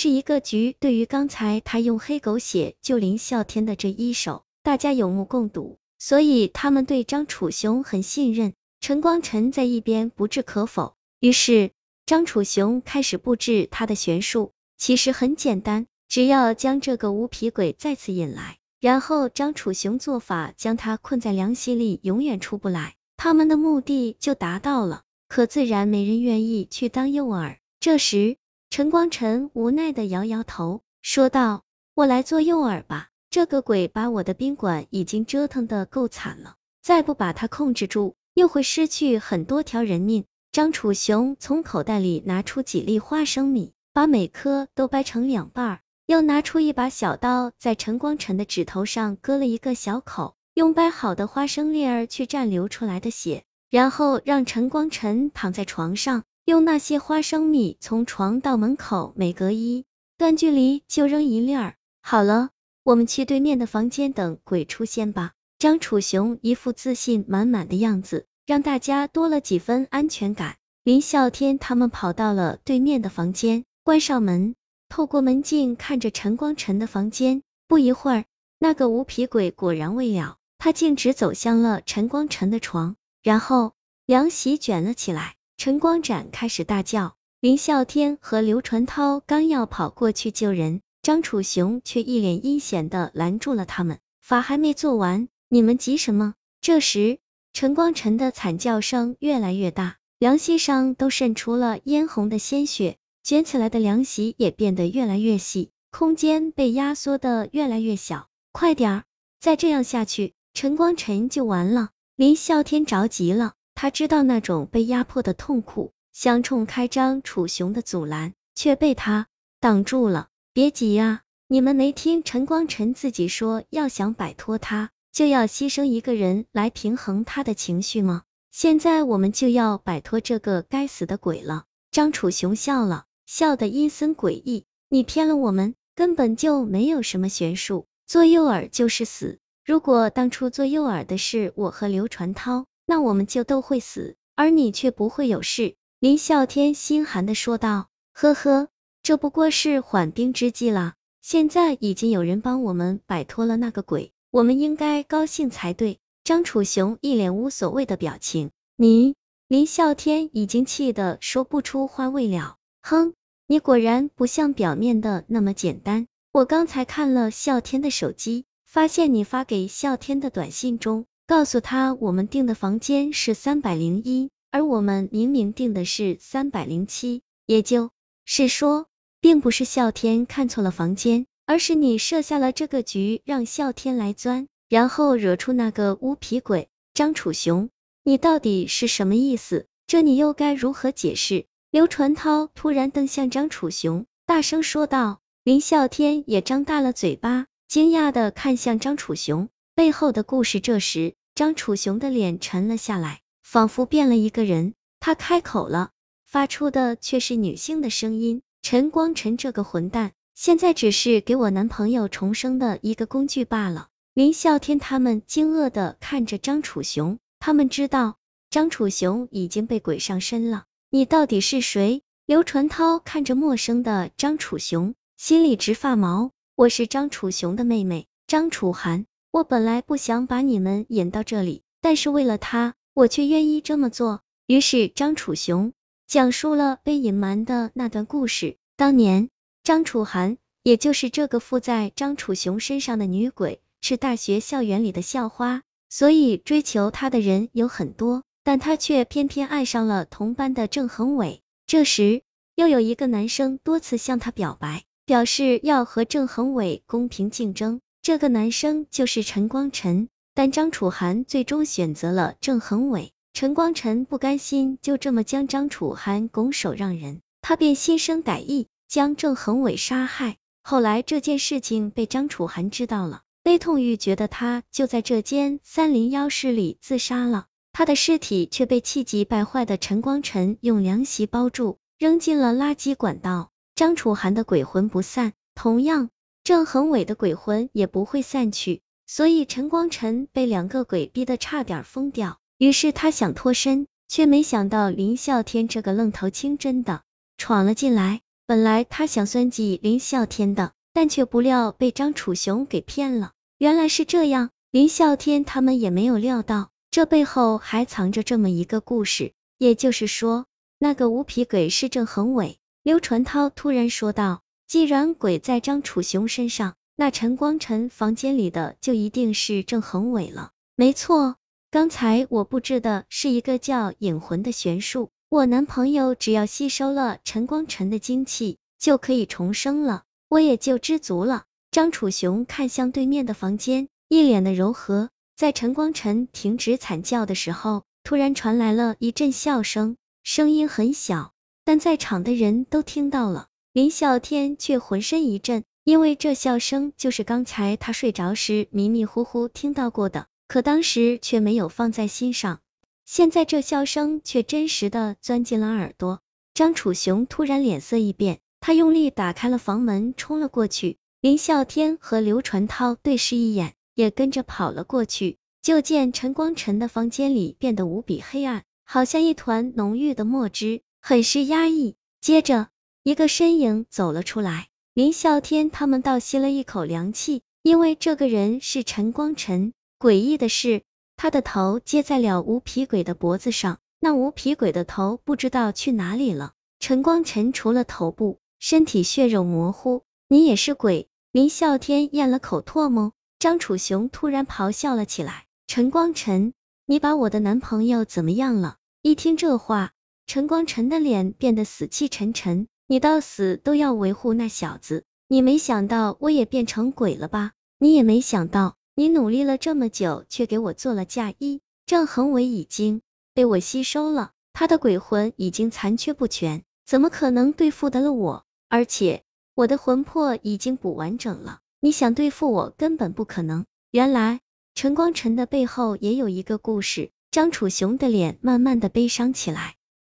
是一个局。对于刚才他用黑狗血救林啸天的这一手，大家有目共睹，所以他们对张楚雄很信任。陈光晨在一边不置可否，于是张楚雄开始布置他的玄术。其实很简单，只要将这个无皮鬼再次引来，然后张楚雄做法将他困在凉席里，永远出不来，他们的目的就达到了。可自然没人愿意去当诱饵。这时，陈光晨无奈的摇摇头，说道：“我来做诱饵吧。这个鬼把我的宾馆已经折腾的够惨了，再不把他控制住。”又会失去很多条人命。张楚雄从口袋里拿出几粒花生米，把每颗都掰成两半，又拿出一把小刀，在陈光晨的指头上割了一个小口，用掰好的花生粒儿去蘸流出来的血，然后让陈光晨躺在床上，用那些花生米从床到门口每隔一段距离就扔一粒儿。好了，我们去对面的房间等鬼出现吧。张楚雄一副自信满满的样子，让大家多了几分安全感。林啸天他们跑到了对面的房间，关上门，透过门镜看着陈光晨的房间。不一会儿，那个无皮鬼果然未了，他径直走向了陈光晨的床，然后凉席卷了起来。陈光展开始大叫。林啸天和刘传涛刚要跑过去救人，张楚雄却一脸阴险的拦住了他们。法还没做完。你们急什么？这时，陈光晨的惨叫声越来越大，凉席上都渗出了嫣红的鲜血，卷起来的凉席也变得越来越细，空间被压缩的越来越小。快点儿，再这样下去，陈光晨就完了。林啸天着急了，他知道那种被压迫的痛苦，想冲开张楚雄的阻拦，却被他挡住了。别急啊，你们没听陈光晨自己说，要想摆脱他。就要牺牲一个人来平衡他的情绪吗？现在我们就要摆脱这个该死的鬼了。张楚雄笑了笑得阴森诡异。你骗了我们，根本就没有什么玄术，做诱饵就是死。如果当初做诱饵的是我和刘传涛，那我们就都会死，而你却不会有事。林啸天心寒的说道。呵呵，这不过是缓兵之计了。现在已经有人帮我们摆脱了那个鬼。我们应该高兴才对。张楚雄一脸无所谓的表情。你，林啸天已经气得说不出话未了。哼，你果然不像表面的那么简单。我刚才看了啸天的手机，发现你发给啸天的短信中，告诉他我们订的房间是三百零一，而我们明明订的是三百零七。也就是说，并不是啸天看错了房间。而是你设下了这个局，让啸天来钻，然后惹出那个乌皮鬼张楚雄，你到底是什么意思？这你又该如何解释？刘传涛突然瞪向张楚雄，大声说道。林啸天也张大了嘴巴，惊讶的看向张楚雄背后的故事。这时，张楚雄的脸沉了下来，仿佛变了一个人。他开口了，发出的却是女性的声音：“陈光晨这个混蛋。”现在只是给我男朋友重生的一个工具罢了。林啸天他们惊愕的看着张楚雄，他们知道张楚雄已经被鬼上身了。你到底是谁？刘传涛看着陌生的张楚雄，心里直发毛。我是张楚雄的妹妹张楚涵。我本来不想把你们引到这里，但是为了他，我却愿意这么做。于是张楚雄讲述了被隐瞒的那段故事。当年。张楚涵，也就是这个附在张楚雄身上的女鬼，是大学校园里的校花，所以追求她的人有很多，但她却偏偏爱上了同班的郑恒伟。这时，又有一个男生多次向她表白，表示要和郑恒伟公平竞争。这个男生就是陈光晨，但张楚涵最终选择了郑恒伟。陈光晨不甘心就这么将张楚涵拱手让人，他便心生歹意。将郑恒伟杀害。后来这件事情被张楚涵知道了，悲痛欲绝的他就在这间三零幺室里自杀了。他的尸体却被气急败坏的陈光晨用凉席包住，扔进了垃圾管道。张楚涵的鬼魂不散，同样郑恒伟的鬼魂也不会散去，所以陈光晨被两个鬼逼得差点疯掉。于是他想脱身，却没想到林啸天这个愣头青真的闯了进来。本来他想算计林啸天的，但却不料被张楚雄给骗了。原来是这样，林啸天他们也没有料到，这背后还藏着这么一个故事。也就是说，那个无皮鬼是郑恒伟。刘传涛突然说道：“既然鬼在张楚雄身上，那陈光晨房间里的就一定是郑恒伟了。”没错，刚才我布置的是一个叫引魂的玄术，我男朋友只要吸收了陈光晨的精气，就可以重生了，我也就知足了。张楚雄看向对面的房间，一脸的柔和。在陈光晨停止惨叫的时候，突然传来了一阵笑声，声音很小。但在场的人都听到了，林啸天却浑身一震，因为这笑声就是刚才他睡着时迷迷糊糊听到过的，可当时却没有放在心上，现在这笑声却真实的钻进了耳朵。张楚雄突然脸色一变，他用力打开了房门，冲了过去。林啸天和刘传涛对视一眼，也跟着跑了过去。就见陈光晨的房间里变得无比黑暗，好像一团浓郁的墨汁。很是压抑。接着，一个身影走了出来，林啸天他们倒吸了一口凉气，因为这个人是陈光晨。诡异的是，他的头接在了无皮鬼的脖子上，那无皮鬼的头不知道去哪里了。陈光晨除了头部，身体血肉模糊。你也是鬼？林啸天咽了口唾沫。张楚雄突然咆哮了起来：“陈光晨，你把我的男朋友怎么样了？”一听这话。陈光晨的脸变得死气沉沉，你到死都要维护那小子，你没想到我也变成鬼了吧？你也没想到，你努力了这么久，却给我做了嫁衣。郑恒伟已经被我吸收了，他的鬼魂已经残缺不全，怎么可能对付得了我？而且我的魂魄已经补完整了，你想对付我根本不可能。原来陈光晨的背后也有一个故事。张楚雄的脸慢慢的悲伤起来。